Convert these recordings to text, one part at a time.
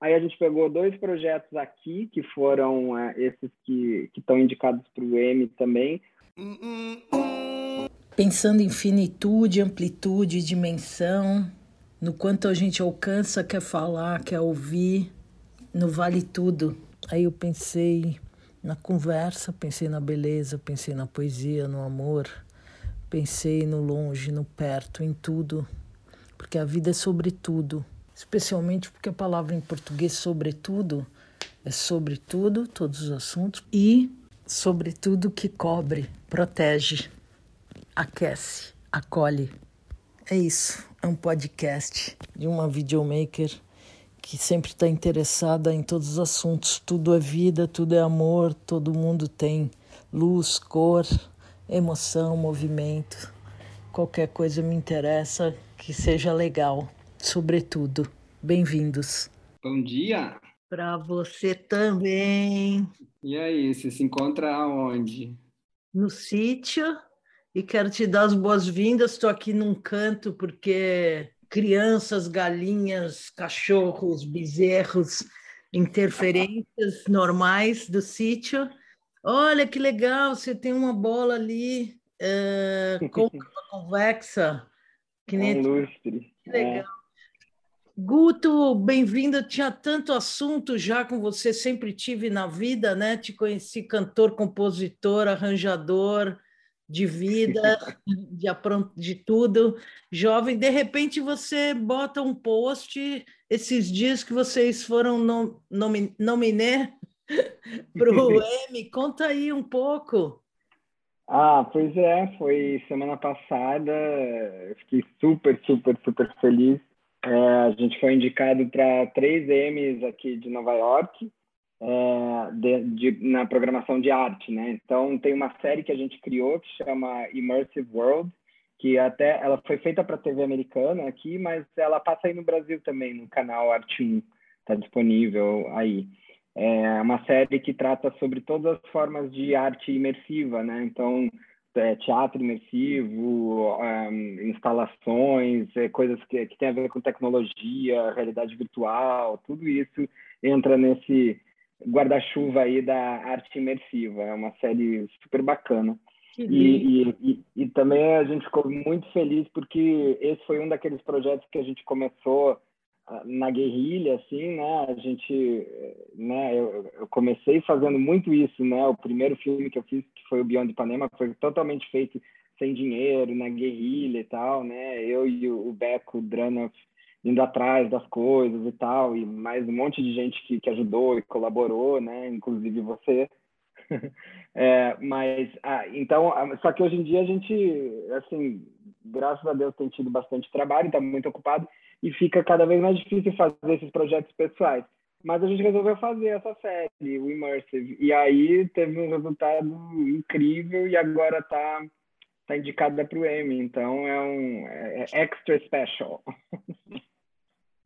Aí a gente pegou dois projetos aqui, que foram é, esses que estão indicados para o M também. Pensando em finitude, amplitude, dimensão, no quanto a gente alcança, quer falar, quer ouvir, no vale tudo. Aí eu pensei na conversa, pensei na beleza, pensei na poesia, no amor, pensei no longe, no perto, em tudo, porque a vida é sobre tudo especialmente porque a palavra em português sobretudo é sobretudo todos os assuntos e sobretudo que cobre, protege, aquece, acolhe. É isso, é um podcast de uma videomaker que sempre está interessada em todos os assuntos. Tudo é vida, tudo é amor, todo mundo tem luz, cor, emoção, movimento. Qualquer coisa me interessa que seja legal sobretudo. Bem-vindos. Bom dia. Para você também. E aí, você se encontra aonde? No sítio. E quero te dar as boas-vindas. Estou aqui num canto porque crianças, galinhas, cachorros, bezerros, interferências normais do sítio. Olha que legal, você tem uma bola ali é, convexa. Que nem... Um lustre. Que legal. É. Guto, bem-vindo. Tinha tanto assunto já com você, sempre tive na vida, né? Te conheci cantor, compositor, arranjador de vida, de, de tudo, jovem. De repente você bota um post esses dias que vocês foram nom, nom, nominé para o M. Conta aí um pouco. Ah, pois é, foi semana passada. fiquei super, super, super feliz é, a gente foi indicado para três M's aqui de Nova York é, de, de, na programação de arte, né? Então tem uma série que a gente criou que chama Immersive World, que até ela foi feita para TV americana aqui, mas ela passa aí no Brasil também no canal Arte 1, está disponível aí. É uma série que trata sobre todas as formas de arte imersiva, né? Então é, teatro imersivo, um, instalações, é, coisas que, que tem a ver com tecnologia, realidade virtual, tudo isso entra nesse guarda-chuva aí da arte imersiva. É uma série super bacana. E, e, e, e, também a gente ficou muito feliz porque esse foi um daqueles projetos que a gente começou na guerrilha, assim, né? A gente, né? Eu, eu, comecei fazendo muito isso, né? O primeiro filme que eu fiz, que foi o Beyond Ipanema, foi totalmente feito sem dinheiro, na guerrilha e tal, né? Eu e o Beco Dranoff indo atrás das coisas e tal, e mais um monte de gente que, que ajudou e colaborou, né? Inclusive você. é, mas, ah, então, só que hoje em dia a gente, assim, graças a Deus tem tido bastante trabalho, está muito ocupado, e fica cada vez mais difícil fazer esses projetos pessoais. Mas a gente resolveu fazer essa série, o Immersive, e aí teve um resultado incrível e agora está tá indicada para o Emmy, então é um é, é extra special.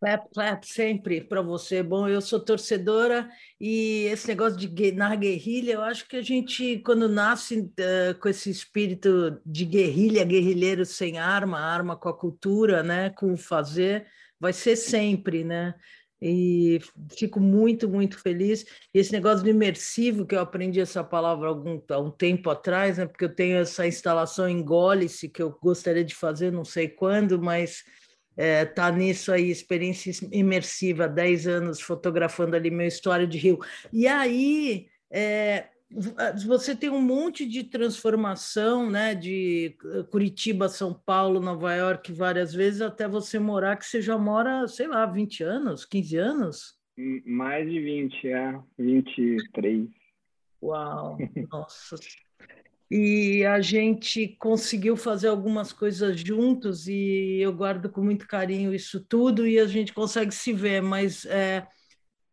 Clap, clap, sempre para você. Bom, eu sou torcedora e esse negócio de na guerrilha, eu acho que a gente, quando nasce uh, com esse espírito de guerrilha, guerrilheiro sem arma, arma com a cultura, né, com o fazer, vai ser sempre, né? E fico muito, muito feliz. E esse negócio de imersivo, que eu aprendi essa palavra algum, há um tempo atrás, né, porque eu tenho essa instalação em Gólice que eu gostaria de fazer, não sei quando, mas é, tá nisso aí, experiência imersiva, 10 anos fotografando ali meu história de Rio. E aí, é, você tem um monte de transformação, né, de Curitiba, São Paulo, Nova York, várias vezes, até você morar, que você já mora, sei lá, 20 anos, 15 anos? Mais de 20, é, 23. Uau, nossa e a gente conseguiu fazer algumas coisas juntos e eu guardo com muito carinho isso tudo e a gente consegue se ver, mas é,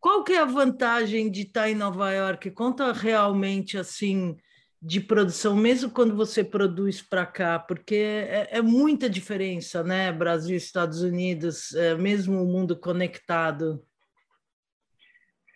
qual que é a vantagem de estar em Nova York? Conta realmente assim de produção, mesmo quando você produz para cá, porque é, é, muita diferença, né? Brasil, Estados Unidos, é, mesmo o mundo conectado.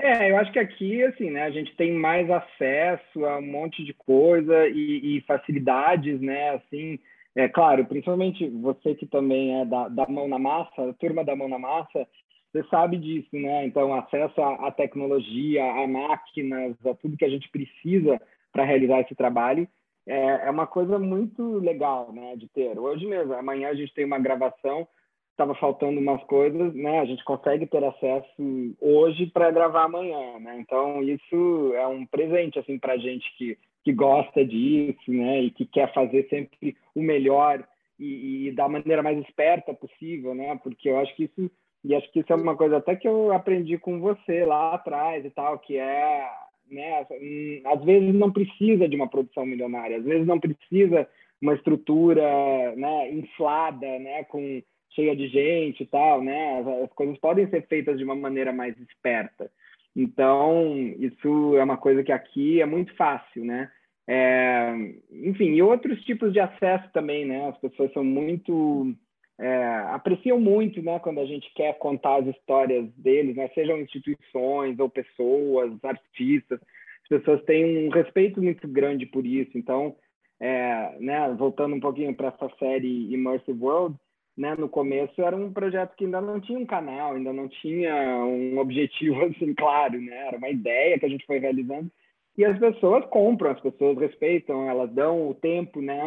É, eu acho que aqui, assim, né, a gente tem mais acesso a um monte de coisa e, e facilidades, né, assim, é claro, principalmente você que também é da, da mão na massa, a turma da mão na massa, você sabe disso, né? Então, acesso à, tecnologia, a máquinas, a tudo que a gente precisa para realizar esse trabalho, é, é, uma coisa muito legal, né, de ter. Hoje mesmo, amanhã a gente tem uma gravação, estava faltando umas coisas, né? A gente consegue ter acesso hoje para gravar amanhã, né? Então, isso é um presente, assim, para gente que, que gosta disso, né? E que quer fazer sempre o melhor e, e da maneira mais esperta possível, né? Porque eu acho que isso e acho que isso é uma coisa até que eu aprendi com você lá atrás e tal, que é, né, hum, às vezes não precisa de uma produção milionária, às vezes não precisa uma estrutura, né, inflada, né, com cheia de gente e tal, né? As, as coisas podem ser feitas de uma maneira mais esperta. Então, isso é uma coisa que aqui é muito fácil, né? É, enfim, e outros tipos de acesso também, né? As pessoas são muito é, apreciam muito né, quando a gente quer contar as histórias deles, né, sejam instituições ou pessoas, artistas. As pessoas têm um respeito muito grande por isso. Então, é, né, voltando um pouquinho para essa série Immersive World, né, no começo era um projeto que ainda não tinha um canal, ainda não tinha um objetivo assim claro, né? Era uma ideia que a gente foi realizando e as pessoas compram, as pessoas respeitam, elas dão o tempo, né?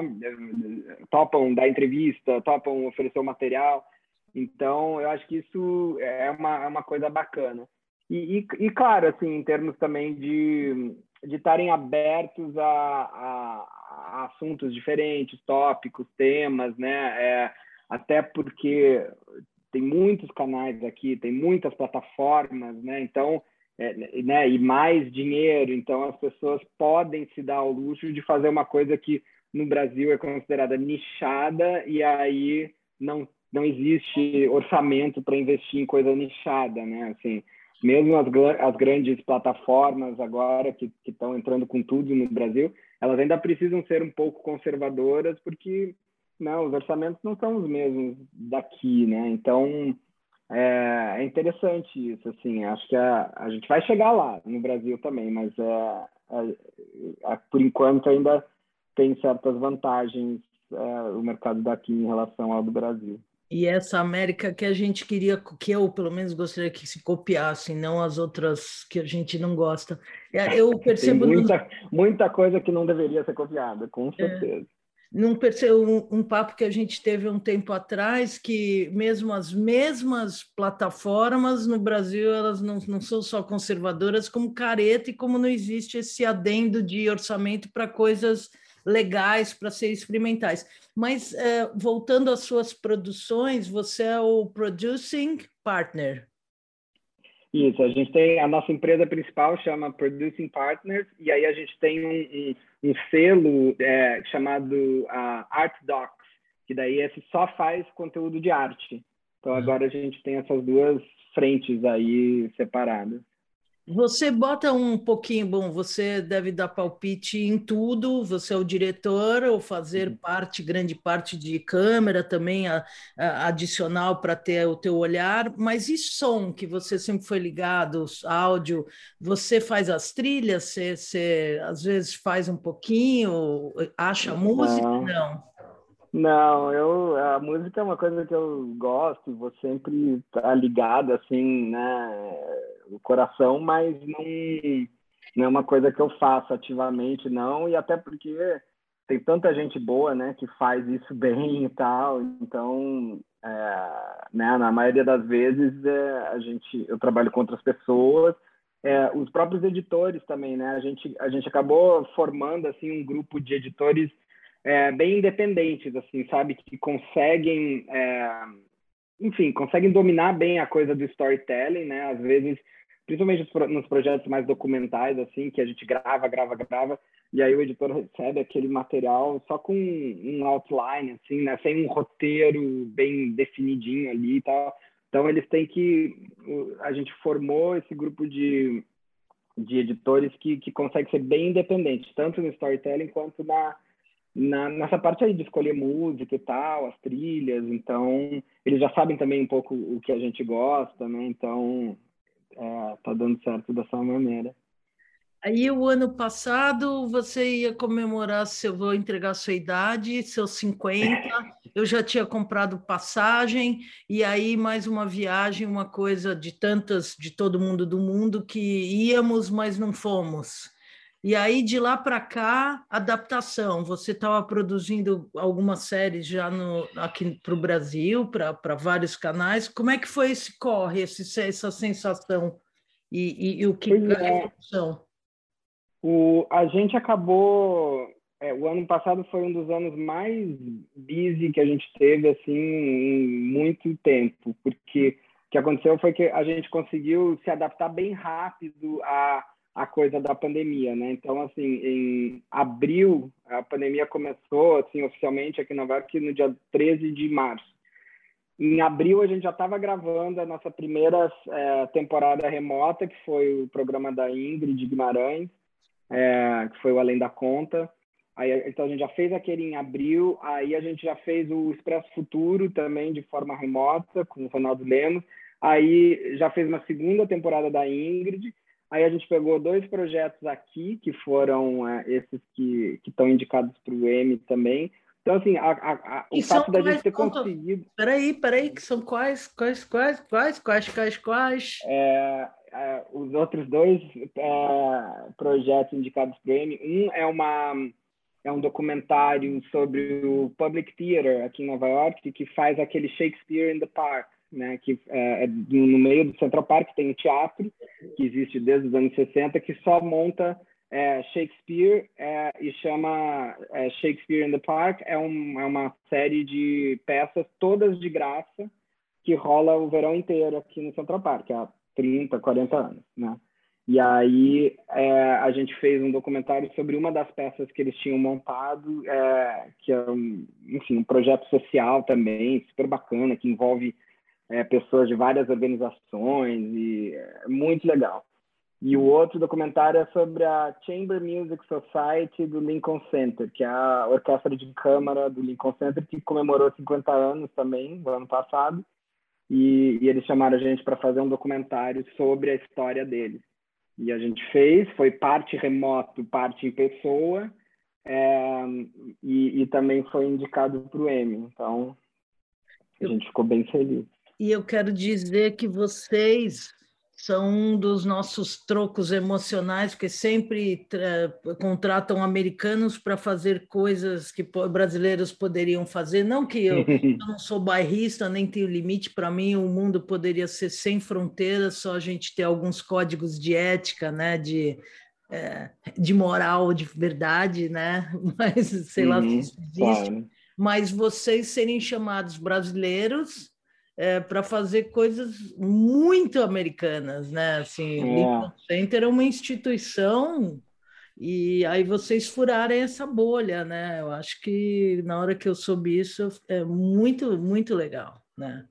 Topam dar entrevista, topam oferecer o material. Então, eu acho que isso é uma, é uma coisa bacana. E, e, e, claro, assim, em termos também de de estarem abertos a, a, a, assuntos diferentes, tópicos, temas, né? É, até porque tem muitos canais aqui, tem muitas plataformas, né? Então, é, né, e mais dinheiro, então as pessoas podem se dar ao luxo de fazer uma coisa que no Brasil é considerada nichada e aí não não existe orçamento para investir em coisa nichada, né? Assim, mesmo as, as grandes plataformas agora que estão entrando com tudo no Brasil, elas ainda precisam ser um pouco conservadoras porque não, né, os orçamentos não são os mesmos daqui, né? Então é, é, interessante isso, assim, acho que a, a gente vai chegar lá no Brasil também, mas é, por enquanto ainda tem certas vantagens é, o mercado daqui em relação ao do Brasil. E essa América que a gente queria, que eu pelo menos gostaria que se copiasse, não as outras que a gente não gosta. É, eu percebo. Muita, muita coisa que não deveria ser copiada, com é. certeza não percebeu um, um, papo que a gente teve um tempo atrás que mesmo as mesmas plataformas no Brasil elas não, não são só conservadoras como careta e como não existe esse adendo de orçamento para coisas legais para ser experimentais. Mas uh, voltando às suas produções, você é o producing partner. Isso, a gente tem a nossa empresa principal chama Producing Partners e aí a gente tem um, um, um selo é, chamado uh, Art Docs, que daí esse só faz conteúdo de arte. Então uhum. agora a gente tem essas duas frentes aí separadas. Você bota um pouquinho, bom, você deve dar palpite em tudo, você é o diretor, ou fazer uhum. parte, grande parte de câmera também, a, a, adicional para ter o teu olhar, mas e som, que você sempre foi ligado, áudio, você faz as trilhas, você, você às vezes faz um pouquinho, acha música? Não. Não, eu a música é uma coisa que eu gosto, vou sempre estar tá ligado assim, né, o coração, mas não, não é uma coisa que eu faço ativamente não, e até porque tem tanta gente boa, né, que faz isso bem e tal, então, é, né, na maioria das vezes é, a gente, eu trabalho com outras pessoas, é, os próprios editores também, né, a gente a gente acabou formando assim um grupo de editores é, bem independentes, assim, sabe? Que conseguem, é, enfim, conseguem dominar bem a coisa do storytelling, né? Às vezes, principalmente nos projetos mais documentais, assim, que a gente grava, grava, grava, e aí o editor recebe aquele material só com um outline, assim, né? Sem um roteiro bem definidinho ali e tal. Então, eles têm que... A gente formou esse grupo de, de editores que, que consegue ser bem independente, tanto no storytelling quanto na na, nessa parte aí de escolher música e tal, as trilhas, então eles já sabem também um pouco o que a gente gosta, né? Então é, tá dando certo dessa maneira. Aí o ano passado você ia comemorar, se eu vou entregar sua idade, seus 50, eu já tinha comprado passagem, e aí mais uma viagem, uma coisa de tantas, de todo mundo do mundo, que íamos, mas não fomos. E aí, de lá para cá, adaptação. Você estava produzindo algumas séries já no, aqui para o Brasil, para vários canais. Como é que foi esse corre, esse, essa sensação? E, e, e o que é. O, a gente acabou é, o ano passado foi um dos anos mais busy que a gente teve assim em muito tempo, porque o que aconteceu foi que a gente conseguiu se adaptar bem rápido à, à coisa da pandemia, né? Então, assim, em abril, a pandemia começou, assim, oficialmente aqui em Nova York no dia 13 de março. Em abril, a gente já estava gravando a nossa primeira é, temporada remota, que foi o programa da Ingrid Guimarães, é, que foi o Além da Conta. Aí, então a gente já fez aquele em abril, aí a gente já fez o Expresso Futuro também de forma remota com o Ronaldo Lemos. Aí já fez uma segunda temporada da Ingrid. Aí a gente pegou dois projetos aqui que foram é, esses que estão indicados para o M também. Então assim, a, a, a, o fato da gente ter conseguido. Peraí, peraí, que são quais, quais, quais, quais, quais, quais, quais? É, é, os outros dois é, projetos indicados para o M, um é uma é um documentário sobre o Public Theater aqui em Nova York, que faz aquele Shakespeare in the Park, né? Que é, é no meio do Central Park tem um teatro que existe desde os anos 60 que só monta é, Shakespeare é, e chama é, Shakespeare in the Park. É, um, é uma série de peças todas de graça que rola o verão inteiro aqui no Central Park há 30, 40 anos, né? E aí é, a gente fez um documentário sobre uma das peças que eles tinham montado, é, que é um, enfim, um projeto social também, super bacana, que envolve é, pessoas de várias organizações e é muito legal. E o outro documentário é sobre a Chamber Music Society do Lincoln Center, que é a orquestra de câmara do Lincoln Center, que comemorou 50 anos também, no ano passado. E, e eles chamaram a gente para fazer um documentário sobre a história deles. E a gente fez, foi parte remoto, parte em pessoa, é, e, e, também foi indicado para o M. Então, a gente ficou bem feliz. E eu quero dizer que vocês são um dos nossos trocos emocionais, porque sempre contratam americanos para fazer coisas que brasileiros poderiam fazer. Não que eu, eu não sou bairrista, nem tenho limite, para mim o mundo poderia ser sem fronteiras, só a gente ter alguns códigos de ética, né, de, é, de moral, de verdade, né? mas sei lá se uhum, isso existe. Claro. Mas vocês serem chamados brasileiros é, para fazer coisas muito americanas, né? Assim, é. Lincoln Center é uma instituição e aí vocês furarem essa bolha, né? Eu acho que na hora que eu soube isso é muito, muito legal, né?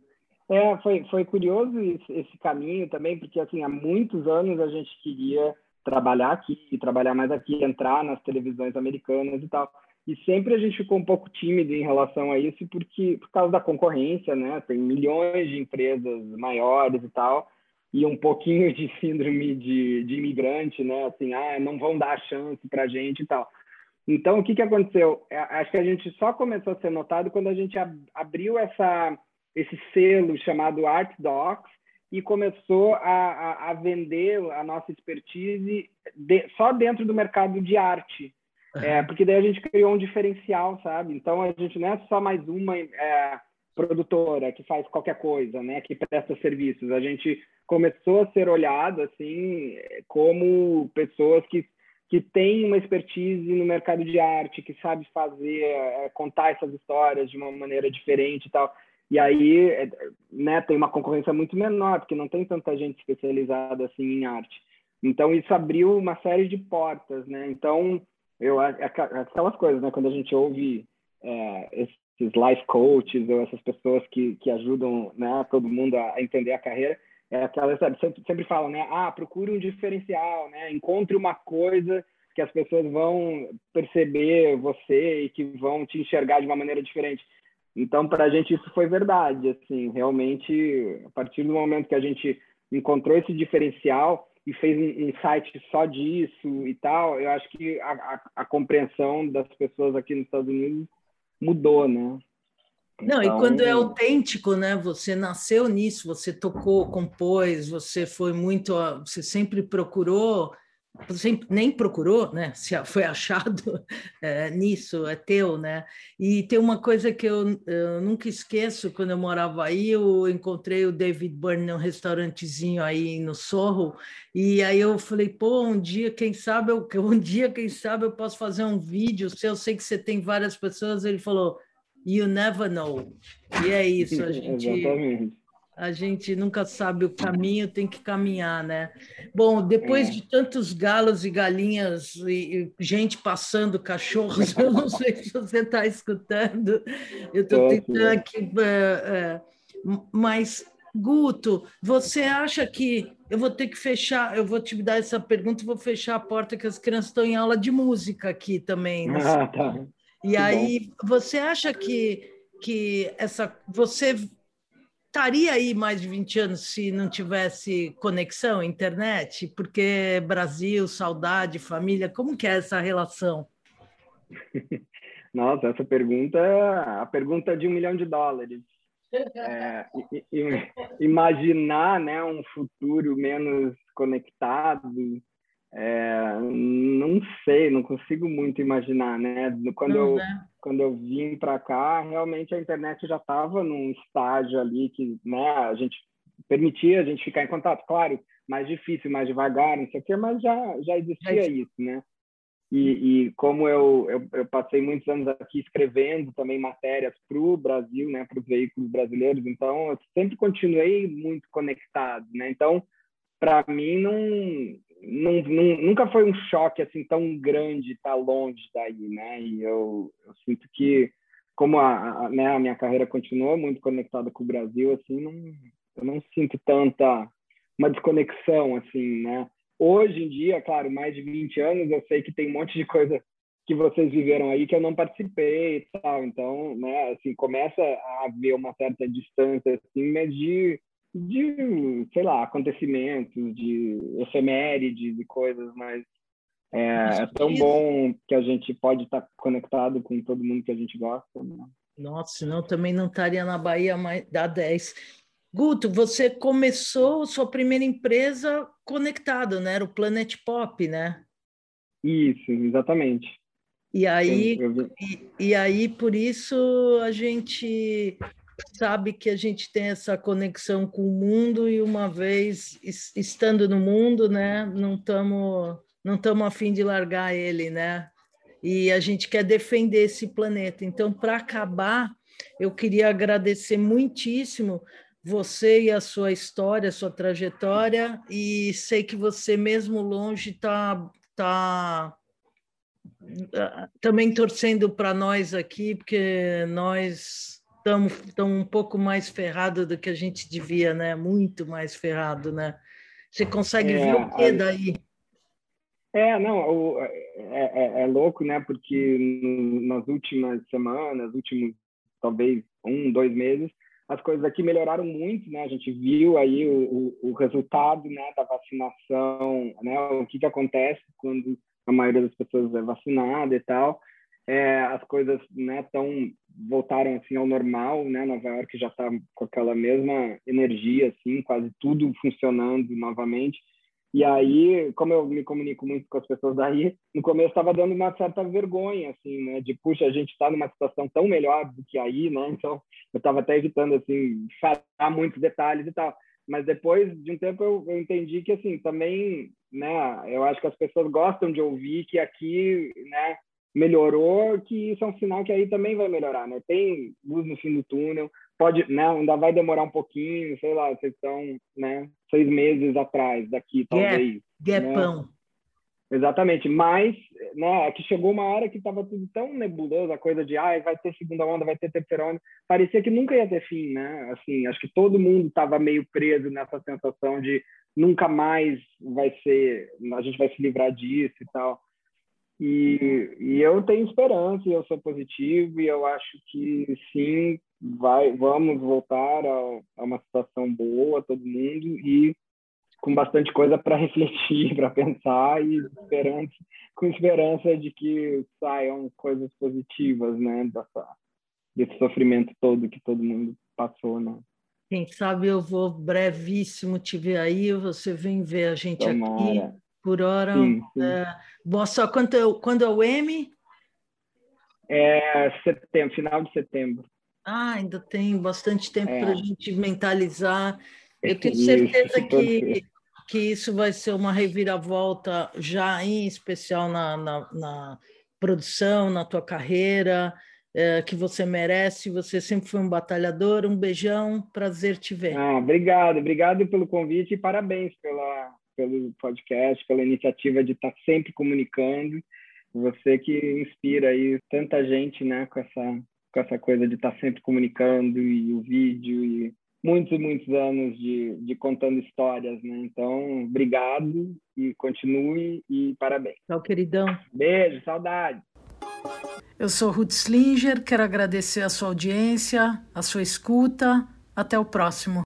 É, foi, foi curioso esse, esse caminho também, porque assim, há muitos anos a gente queria trabalhar aqui, trabalhar mais aqui, entrar nas televisões americanas e tal. E sempre a gente ficou um pouco tímido em relação a isso, porque por causa da concorrência, né? Tem milhões de empresas maiores e tal, e um pouquinho de síndrome de, de imigrante, né? Assim, ah, não vão dar chance para a gente e tal. Então, o que, que aconteceu? É, acho que a gente só começou a ser notado quando a gente abriu essa, esse selo chamado Art Docs e começou a, a, a vender a nossa expertise de, só dentro do mercado de arte. É, porque daí a gente criou um diferencial, sabe? Então a gente não é só mais uma é, produtora que faz qualquer coisa, né? Que presta serviços. A gente começou a ser olhado assim como pessoas que que têm uma expertise no mercado de arte, que sabe fazer, é, contar essas histórias de uma maneira diferente e tal. E aí, é, né, tem uma concorrência muito menor, porque não tem tanta gente especializada assim em arte. Então isso abriu uma série de portas, né? Então eu aquelas coisas, né? Quando a gente ouve é, esses life coaches ou essas pessoas que, que ajudam, né, todo mundo a, entender a carreira, é aquela sabe, sempre, sempre falam, né? Ah, procure um diferencial, né? Encontre uma coisa que as pessoas vão perceber você e que vão te enxergar de uma maneira diferente. Então, para a gente isso foi verdade, assim, realmente a partir do momento que a gente encontrou esse diferencial, e fez um, um, site só disso e tal, eu acho que a, a, a, compreensão das pessoas aqui nos Estados Unidos mudou, né? Não, então... e quando é autêntico, né? Você nasceu nisso, você tocou, compôs, você foi muito, você sempre procurou nem procurou, né? Se foi achado é, nisso, é teu, né? E tem uma coisa que eu, eu, nunca esqueço, quando eu morava aí, eu encontrei o David Byrne num restaurantezinho aí no Sorro, e aí eu falei, pô, um dia, quem sabe, eu, um dia, quem sabe, eu posso fazer um vídeo, se eu sei que você tem várias pessoas, ele falou, you never know. E é isso, a gente... Exatamente a gente nunca sabe o caminho, tem que caminhar, né? Bom, depois é. de tantos galos e galinhas e, gente passando cachorros, eu não sei se você está escutando, eu estou tentando aqui, é, é, mas Guto, você acha que eu vou ter que fechar? Eu vou te dar essa pergunta, vou fechar a porta que as crianças estão em aula de música aqui também. Né? Ah, tá. E que aí, bom. você acha que que essa você estaria aí mais de 20 anos se não tivesse conexão, internet? Porque Brasil, saudade, família, como que é essa relação? Nossa, essa pergunta é a pergunta de um milhão de dólares. É, imaginar né, um futuro menos conectado, é, não sei, não consigo muito imaginar, né? Quando, não, eu, né? Quando eu vim para cá, realmente a internet já estava num estágio ali que né, a gente permitia a gente ficar em contato, claro, mais difícil, mais devagar, não sei o quê, mas já, já existia é. isso, né? E, e como eu, eu, eu, passei muitos anos aqui escrevendo também matérias para o Brasil, né, para os veículos brasileiros, então eu sempre continuei muito conectado, né? Então, para mim, não, não, não, nunca foi um choque assim tão grande estar tá longe daí, né? E eu, eu sinto que como a, a, né, a minha carreira continua muito conectada com o Brasil, assim, não, eu não sinto tanta uma desconexão, assim, né? Hoje em dia, claro, mais de 20 anos, eu sei que tem um monte de coisa que vocês viveram aí que eu não participei e tal. Então, né, assim, começa a haver uma certa distância, assim, mas de de, sei lá, acontecimentos, de efemérides e coisas, mas é, é tão bom que a gente pode estar conectado com todo mundo que a gente gosta. Né? Nossa, senão também não estaria na Bahia mais da 10. Guto, você começou sua primeira empresa conectado, né? Era o Planet Pop, né? Isso, exatamente. E aí, e, e aí por isso a gente sabe que a gente tem essa conexão com o mundo e uma vez estando no mundo, né, não estamos não estamos a fim de largar ele, né? E a gente quer defender esse planeta. Então, para acabar, eu queria agradecer muitíssimo você e a sua história, a sua trajetória, e sei que você, mesmo longe, está tá, tá também torcendo para nós aqui, porque nós estamos tão um pouco mais ferrado do que a gente devia, né? Muito mais ferrado, né? Você consegue é, ver o que daí? É, não, o, é, é, é, louco, né? Porque nas últimas semanas, últimos talvez um, dois meses, as coisas aqui melhoraram muito, né? A gente viu aí o, o, o resultado, né, da vacinação, né? O que que acontece quando a maioria das pessoas é vacinada e tal é, as coisas né tão voltaram assim ao normal né? Nova York já está com aquela mesma energia assim quase tudo funcionando novamente. E aí como eu me comunico muito com as pessoas daí no começo estava dando uma certa vergonha assim né? De puxa a gente está numa situação tão melhor do que aí né? Então eu estava até evitando assim falar muitos detalhes e tal. Mas depois de um tempo eu, eu entendi que assim também né eu acho que as pessoas gostam de ouvir que aqui né melhorou, que isso é um sinal que aí também vai melhorar, né? Tem luz no fim do túnel, pode, né? Ainda vai demorar um pouquinho, sei lá, vocês estão, né? Seis meses atrás daqui, talvez. Gapão. Né? Exatamente, mas né, é que chegou uma hora que estava tudo tão nebuloso, a coisa de ah, vai ter segunda onda, vai ter terceira onda, parecia que nunca ia ter fim, né? Assim, acho que todo mundo estava meio preso nessa sensação de nunca mais vai ser, a gente vai se livrar disso e tal. E, e eu tenho esperança, eu sou positivo, e eu acho que sim, vai, vamos voltar a, a uma situação boa, todo mundo, e com bastante coisa para refletir, para pensar, e esperança, com esperança de que saiam coisas positivas né, dessa, desse sofrimento todo que todo mundo passou, né? Quem sabe eu vou brevíssimo te ver aí, você vem ver a gente Tomara. aqui. Por hora. Sim, sim. É, boa só, quando, é, quando é o M? É setembro, final de setembro. Ah, ainda tem bastante tempo é. para a gente mentalizar. Eu tenho certeza isso, que, que isso vai ser uma reviravolta já em especial na, na, na produção, na tua carreira, é, que você merece. Você sempre foi um batalhador. Um beijão, prazer te ver. Ah, obrigado, obrigado pelo convite e parabéns pela, pelo podcast, pela iniciativa de estar sempre comunicando. Você que inspira aí tanta gente, né, com essa com essa coisa de estar sempre comunicando e o vídeo e muitos e muitos anos de, de contando histórias, né? Então, obrigado e continue e parabéns. Tchau, queridão. Beijo, saudade. Eu sou Ruth Slinger, quero agradecer a sua audiência, a sua escuta. Até o próximo.